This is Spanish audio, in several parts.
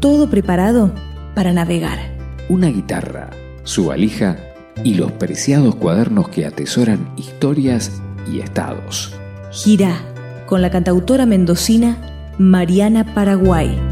todo preparado para navegar. Una guitarra, su valija y los preciados cuadernos que atesoran historias y estados. Gira con la cantautora mendocina Mariana Paraguay.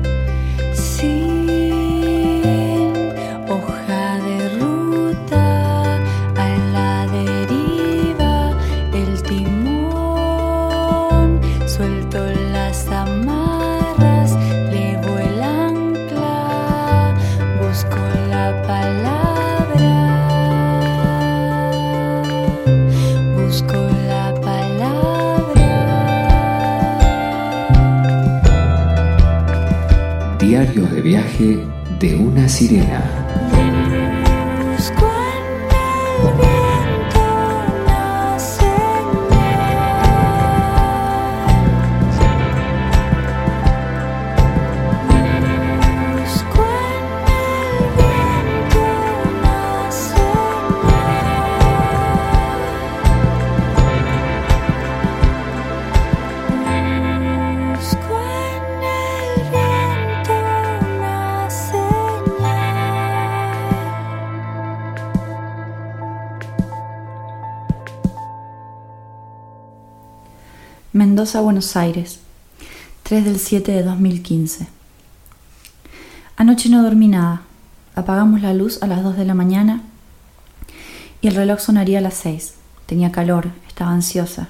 Mendoza, Buenos Aires, 3 del 7 de 2015. Anoche no dormí nada. Apagamos la luz a las 2 de la mañana y el reloj sonaría a las 6. Tenía calor, estaba ansiosa.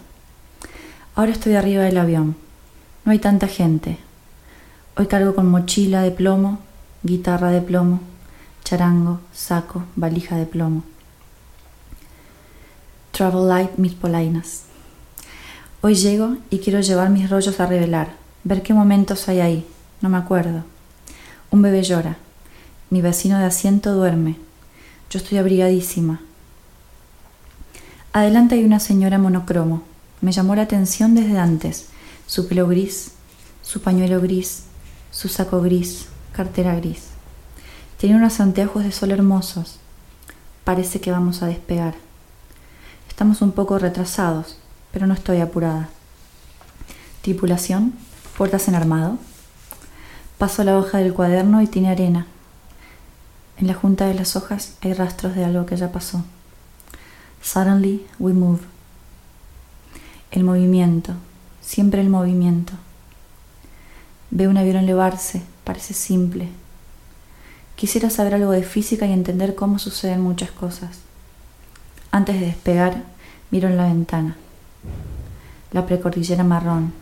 Ahora estoy arriba del avión. No hay tanta gente. Hoy cargo con mochila de plomo, guitarra de plomo, charango, saco, valija de plomo. Travel light, mis polainas. Hoy llego y quiero llevar mis rollos a revelar, ver qué momentos hay ahí, no me acuerdo. Un bebé llora, mi vecino de asiento duerme, yo estoy abrigadísima. Adelante hay una señora monocromo, me llamó la atención desde antes, su pelo gris, su pañuelo gris, su saco gris, cartera gris. Tiene unos anteojos de sol hermosos. Parece que vamos a despegar. Estamos un poco retrasados, pero no estoy apurada. Tripulación, puertas en armado. Paso la hoja del cuaderno y tiene arena. En la junta de las hojas hay rastros de algo que ya pasó. Suddenly we move. El movimiento, siempre el movimiento. Veo un avión elevarse, parece simple. Quisiera saber algo de física y entender cómo suceden muchas cosas. Antes de despegar, miro en la ventana la precordillera marrón,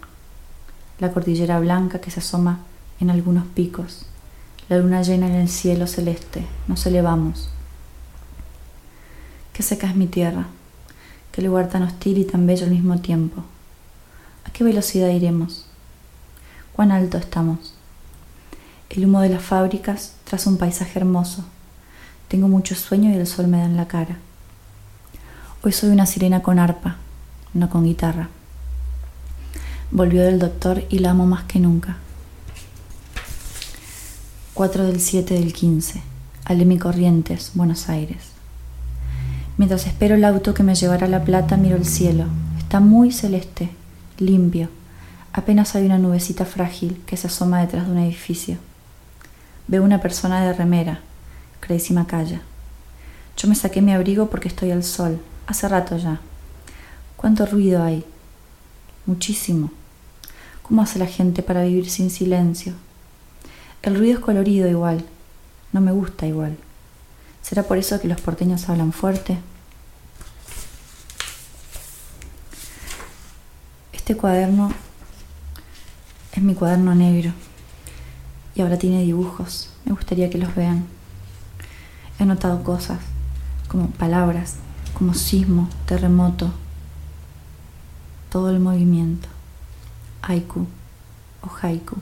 la cordillera blanca que se asoma en algunos picos, la luna llena en el cielo celeste, nos elevamos. Qué seca es mi tierra, qué lugar tan hostil y tan bello al mismo tiempo. ¿A qué velocidad iremos? ¿Cuán alto estamos? El humo de las fábricas traza un paisaje hermoso. Tengo mucho sueño y el sol me da en la cara. Hoy soy una sirena con arpa, no con guitarra. Volvió del doctor y la amo más que nunca. 4 del 7 del 15. Alemi Corrientes, Buenos Aires. Mientras espero el auto que me llevará a La Plata, miro el cielo. Está muy celeste, limpio. Apenas hay una nubecita frágil que se asoma detrás de un edificio. Veo una persona de remera, Crazy Macaya. Yo me saqué mi abrigo porque estoy al sol, hace rato ya. ¿Cuánto ruido hay? Muchísimo. ¿Cómo hace la gente para vivir sin silencio? El ruido es colorido igual. No me gusta igual. ¿Será por eso que los porteños hablan fuerte? Este cuaderno es mi cuaderno negro y ahora tiene dibujos. Me gustaría que los vean. He anotado cosas como palabras, como sismo, terremoto, todo el movimiento. Haiku o haiku,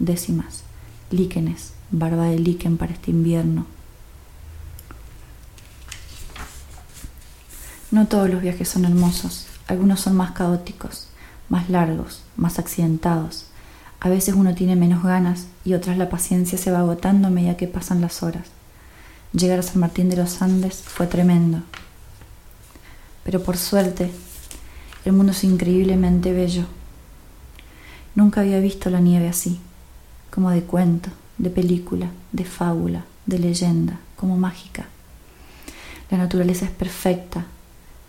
décimas, líquenes, barba de líquen para este invierno. No todos los viajes son hermosos, algunos son más caóticos, más largos, más accidentados. A veces uno tiene menos ganas y otras la paciencia se va agotando a medida que pasan las horas. Llegar a San Martín de los Andes fue tremendo. Pero por suerte el mundo es increíblemente bello. Nunca había visto la nieve así, como de cuento, de película, de fábula, de leyenda, como mágica. La naturaleza es perfecta,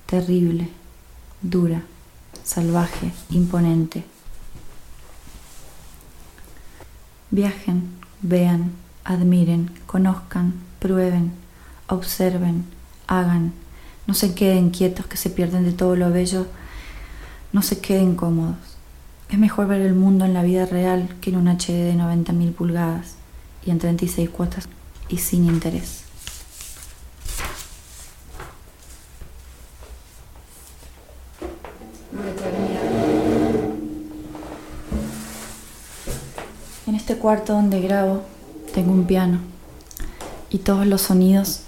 terrible, dura, salvaje, imponente. Viajen, vean, admiren, conozcan, prueben, observen, hagan, no se queden quietos que se pierden de todo lo bello, no se queden cómodos. Es mejor ver el mundo en la vida real que en un HD de 90.000 pulgadas y en 36 cuotas y sin interés. En este cuarto donde grabo tengo un piano y todos los sonidos,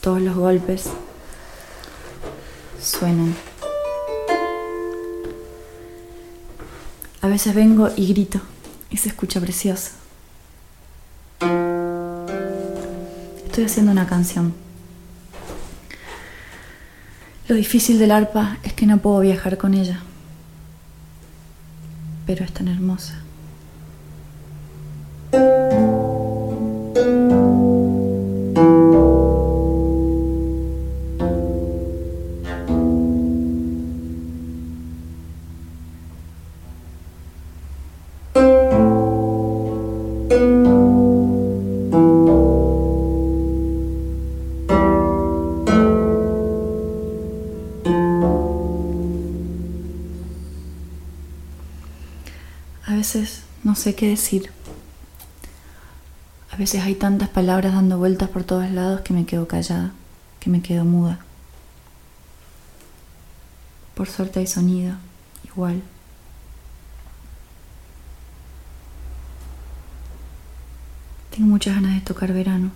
todos los golpes suenan. A veces vengo y grito y se escucha precioso. Estoy haciendo una canción. Lo difícil del arpa es que no puedo viajar con ella, pero es tan hermosa. Veces no sé qué decir. A veces hay tantas palabras dando vueltas por todos lados que me quedo callada, que me quedo muda. Por suerte hay sonido, igual. Tengo muchas ganas de tocar verano.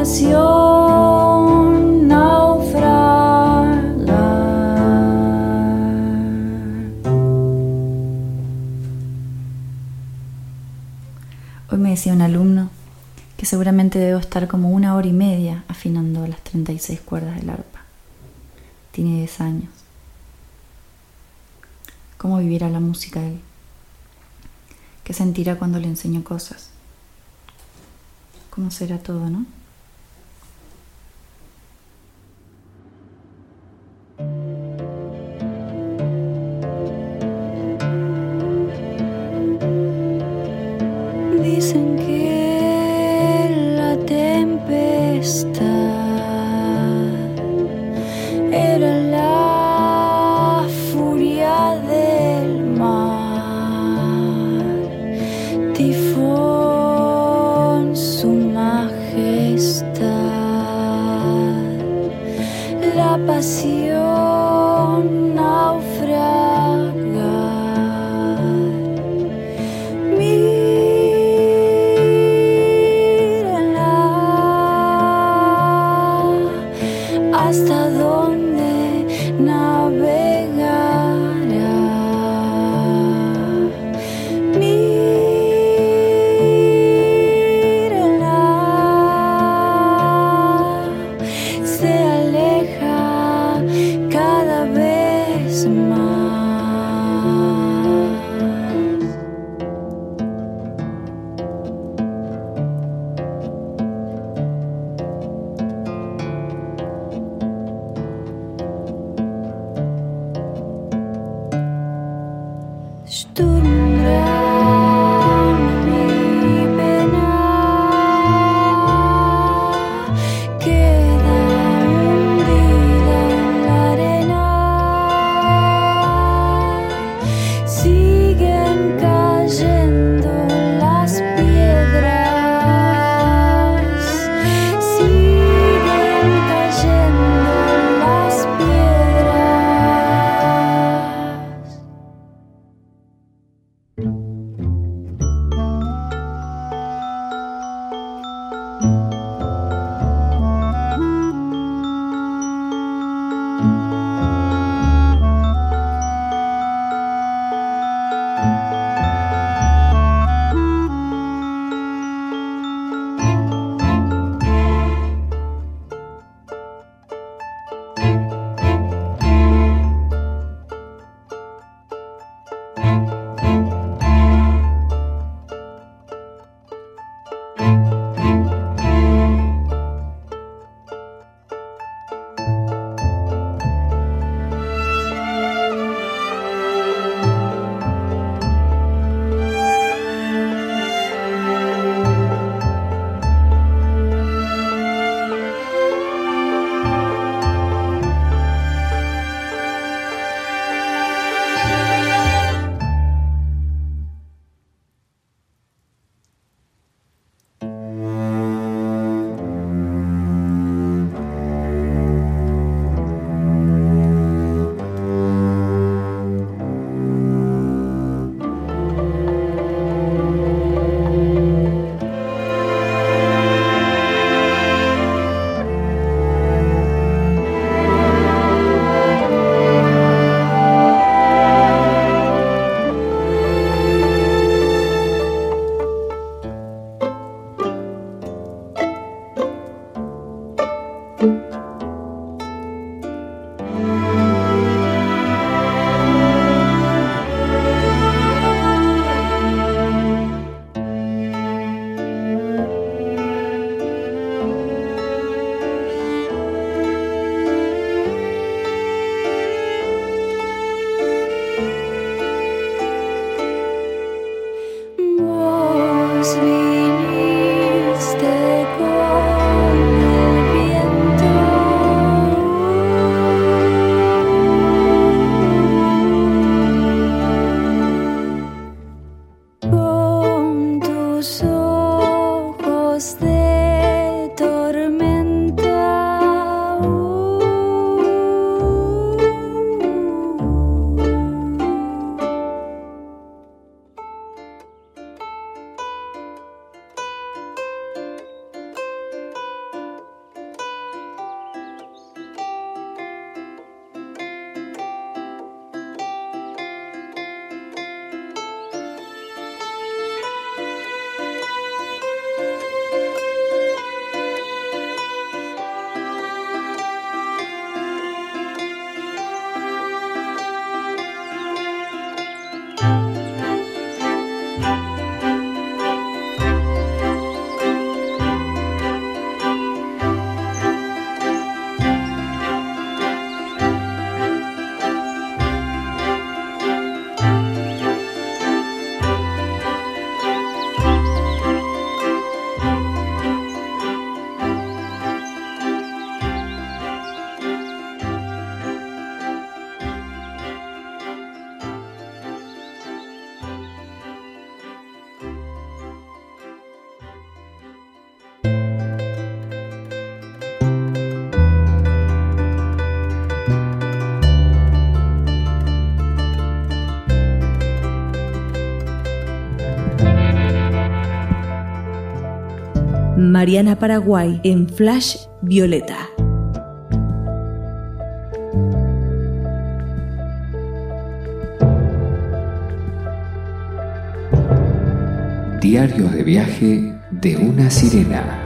Pasión naufragar. Hoy me decía un alumno que seguramente debo estar como una hora y media afinando las 36 cuerdas del arpa. Tiene 10 años. ¿Cómo vivirá la música él? ¿Qué sentirá cuando le enseño cosas? ¿Cómo será todo, no? Tifón su majestad, la pasión Sturmreif Mariana Paraguay en Flash Violeta. Diarios de viaje de una sirena.